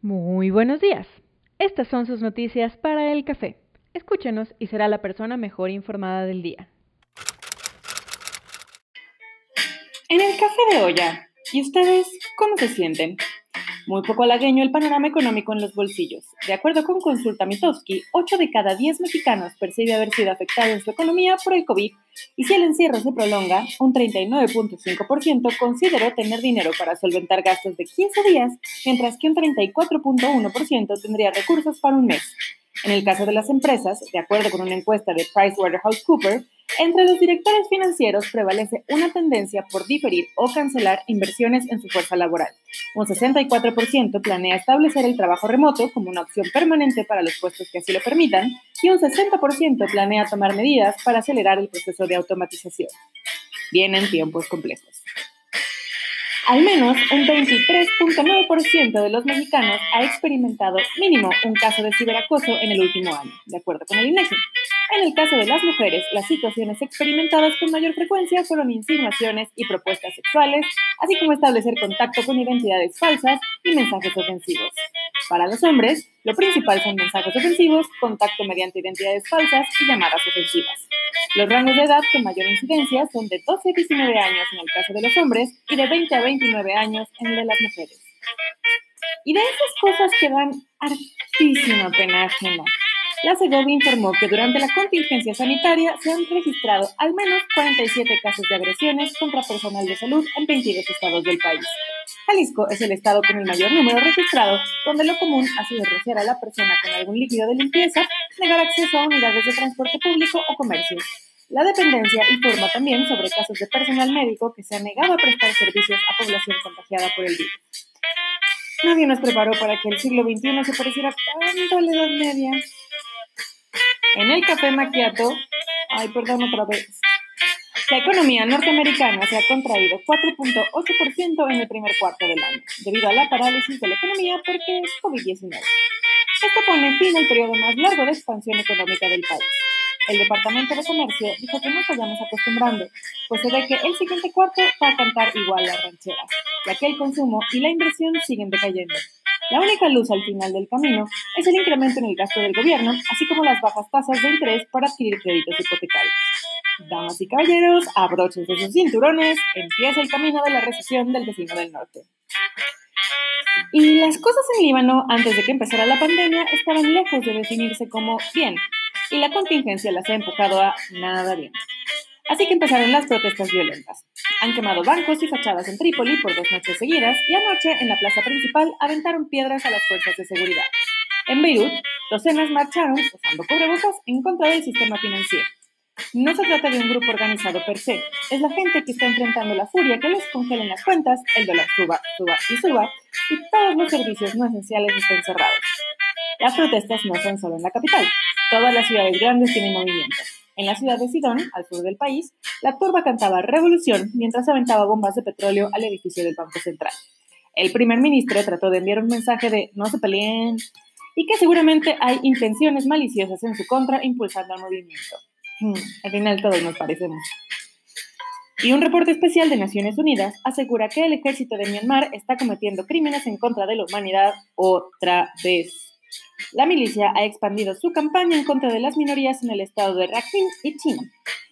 Muy buenos días. Estas son sus noticias para el café. Escúchenos y será la persona mejor informada del día. En el café de olla. ¿Y ustedes cómo se sienten? Muy poco halagueño el panorama económico en los bolsillos. De acuerdo con Consulta Mitowski, 8 de cada 10 mexicanos percibe haber sido afectado en su economía por el COVID y si el encierro se prolonga, un 39.5% consideró tener dinero para solventar gastos de 15 días, mientras que un 34.1% tendría recursos para un mes. En el caso de las empresas, de acuerdo con una encuesta de PricewaterhouseCoopers, entre los directores financieros prevalece una tendencia por diferir o cancelar inversiones en su fuerza laboral. Un 64% planea establecer el trabajo remoto como una opción permanente para los puestos que así lo permitan y un 60% planea tomar medidas para acelerar el proceso de automatización. Vienen tiempos complejos. Al menos un 23.9% de los mexicanos ha experimentado mínimo un caso de ciberacoso en el último año, de acuerdo con el INEGI. En el caso de las mujeres, las situaciones experimentadas con mayor frecuencia fueron insinuaciones y propuestas sexuales, así como establecer contacto con identidades falsas y mensajes ofensivos. Para los hombres, lo principal son mensajes ofensivos, contacto mediante identidades falsas y llamadas ofensivas. Los rangos de edad con mayor incidencia son de 12 a 19 años en el caso de los hombres y de 20 a 29 años en el de las mujeres. Y de esas cosas que dan hartísima pena ajena. La Segovia informó que durante la contingencia sanitaria se han registrado al menos 47 casos de agresiones contra personal de salud en 22 estados del país. Jalisco es el estado con el mayor número registrado, donde lo común ha sido rociar a la persona con algún líquido de limpieza, negar acceso a unidades de transporte público o comercios. La dependencia informa también sobre casos de personal médico que se ha negado a prestar servicios a población contagiada por el virus. Nadie nos preparó para que el siglo XXI se pareciera tanto a la Edad Media. En el café maquiato, ay, perdón otra vez. La economía norteamericana se ha contraído 4.8% en el primer cuarto del año, debido a la parálisis de la economía porque es COVID-19. Esto pone fin al periodo más largo de expansión económica del país. El Departamento de Comercio dijo que nos vayamos acostumbrando, pues se ve que el siguiente cuarto va a cantar igual las rancheras, ya que el consumo y la inversión siguen decayendo. La única luz al final del camino es el incremento en el gasto del gobierno, así como las bajas tasas de interés para adquirir créditos hipotecarios. Damas y caballeros, abróchense sus cinturones, empieza el camino de la recesión del vecino del norte. Y las cosas en Líbano, antes de que empezara la pandemia, estaban lejos de definirse como bien, y la contingencia las ha empujado a nada bien. Así que empezaron las protestas violentas. Han quemado bancos y fachadas en Trípoli por dos noches seguidas y anoche en la plaza principal aventaron piedras a las fuerzas de seguridad. En Beirut, docenas marcharon, usando cubrebocas, en contra del sistema financiero. No se trata de un grupo organizado per se, es la gente que está enfrentando la furia que les congelen las cuentas, el dólar suba, suba y suba, y todos los servicios no esenciales están cerrados. Las protestas no son solo en la capital, todas las ciudades grandes tienen movimiento. En la ciudad de Sidón, al sur del país, la turba cantaba revolución mientras aventaba bombas de petróleo al edificio del Banco Central. El primer ministro trató de enviar un mensaje de no se peleen y que seguramente hay intenciones maliciosas en su contra impulsando al movimiento. Hmm, al final todos nos parecemos. Y un reporte especial de Naciones Unidas asegura que el ejército de Myanmar está cometiendo crímenes en contra de la humanidad otra vez. La milicia ha expandido su campaña en contra de las minorías en el estado de Rakhine y China,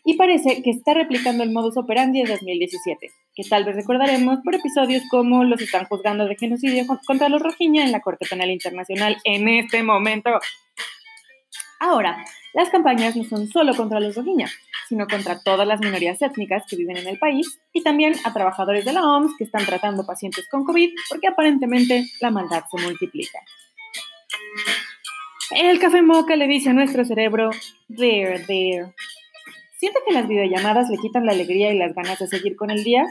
y parece que está replicando el modus operandi de 2017, que tal vez recordaremos por episodios como los están juzgando de genocidio contra los Rohingya en la Corte Penal Internacional en este momento. Ahora, las campañas no son solo contra los Rohingya, sino contra todas las minorías étnicas que viven en el país y también a trabajadores de la OMS que están tratando pacientes con COVID porque aparentemente la maldad se multiplica. El café moca le dice a nuestro cerebro, there, there. ¿Siente que las videollamadas le quitan la alegría y las ganas de seguir con el día?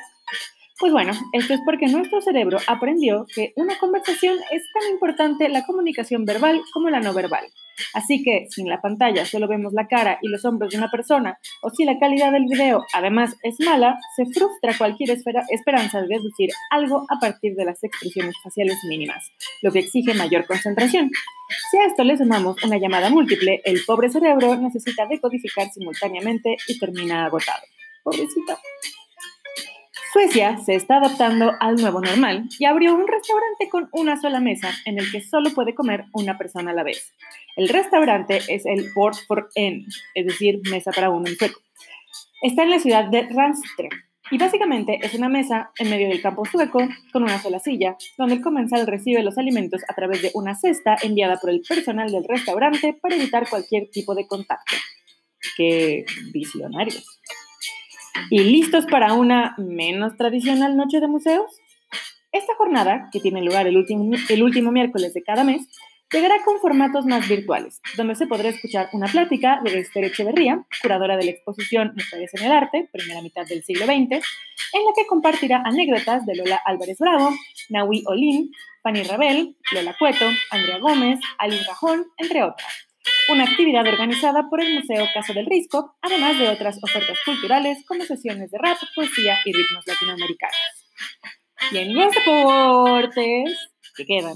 Pues bueno, esto es porque nuestro cerebro aprendió que una conversación es tan importante la comunicación verbal como la no verbal. Así que si en la pantalla solo vemos la cara y los hombros de una persona, o si la calidad del video además es mala, se frustra cualquier esperanza de deducir algo a partir de las expresiones faciales mínimas, lo que exige mayor concentración. Si a esto le sumamos una llamada múltiple, el pobre cerebro necesita decodificar simultáneamente y termina agotado. Pobrecita. Suecia se está adaptando al nuevo normal y abrió un restaurante con una sola mesa en el que solo puede comer una persona a la vez. El restaurante es el Bord for En, es decir, mesa para uno en sueco. Está en la ciudad de Randström y básicamente es una mesa en medio del campo sueco con una sola silla, donde el comensal recibe los alimentos a través de una cesta enviada por el personal del restaurante para evitar cualquier tipo de contacto. ¡Qué visionarios! ¿Y listos para una menos tradicional noche de museos? Esta jornada, que tiene lugar el último, el último miércoles de cada mes, llegará con formatos más virtuales, donde se podrá escuchar una plática de Esther Echeverría, curadora de la exposición Mujeres en el Arte, primera mitad del siglo XX, en la que compartirá anécdotas de Lola Álvarez Bravo, Nahui Olin, Fanny Rabel, Lola Cueto, Andrea Gómez, Alice Rajón, entre otras una actividad organizada por el Museo Caso del Risco, además de otras ofertas culturales como sesiones de rap, poesía y ritmos latinoamericanos. Y en los deportes, que quedan,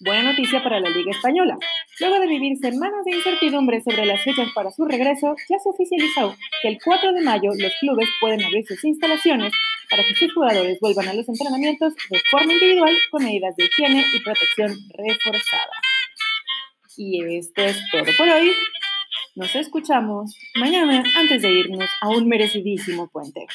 buena noticia para la Liga Española. Luego de vivir semanas de incertidumbre sobre las fechas para su regreso, ya se oficializó que el 4 de mayo los clubes pueden abrir sus instalaciones para que sus jugadores vuelvan a los entrenamientos de forma individual con medidas de higiene y protección reforzadas. Y esto es todo por hoy. Nos escuchamos mañana antes de irnos a un merecidísimo puente.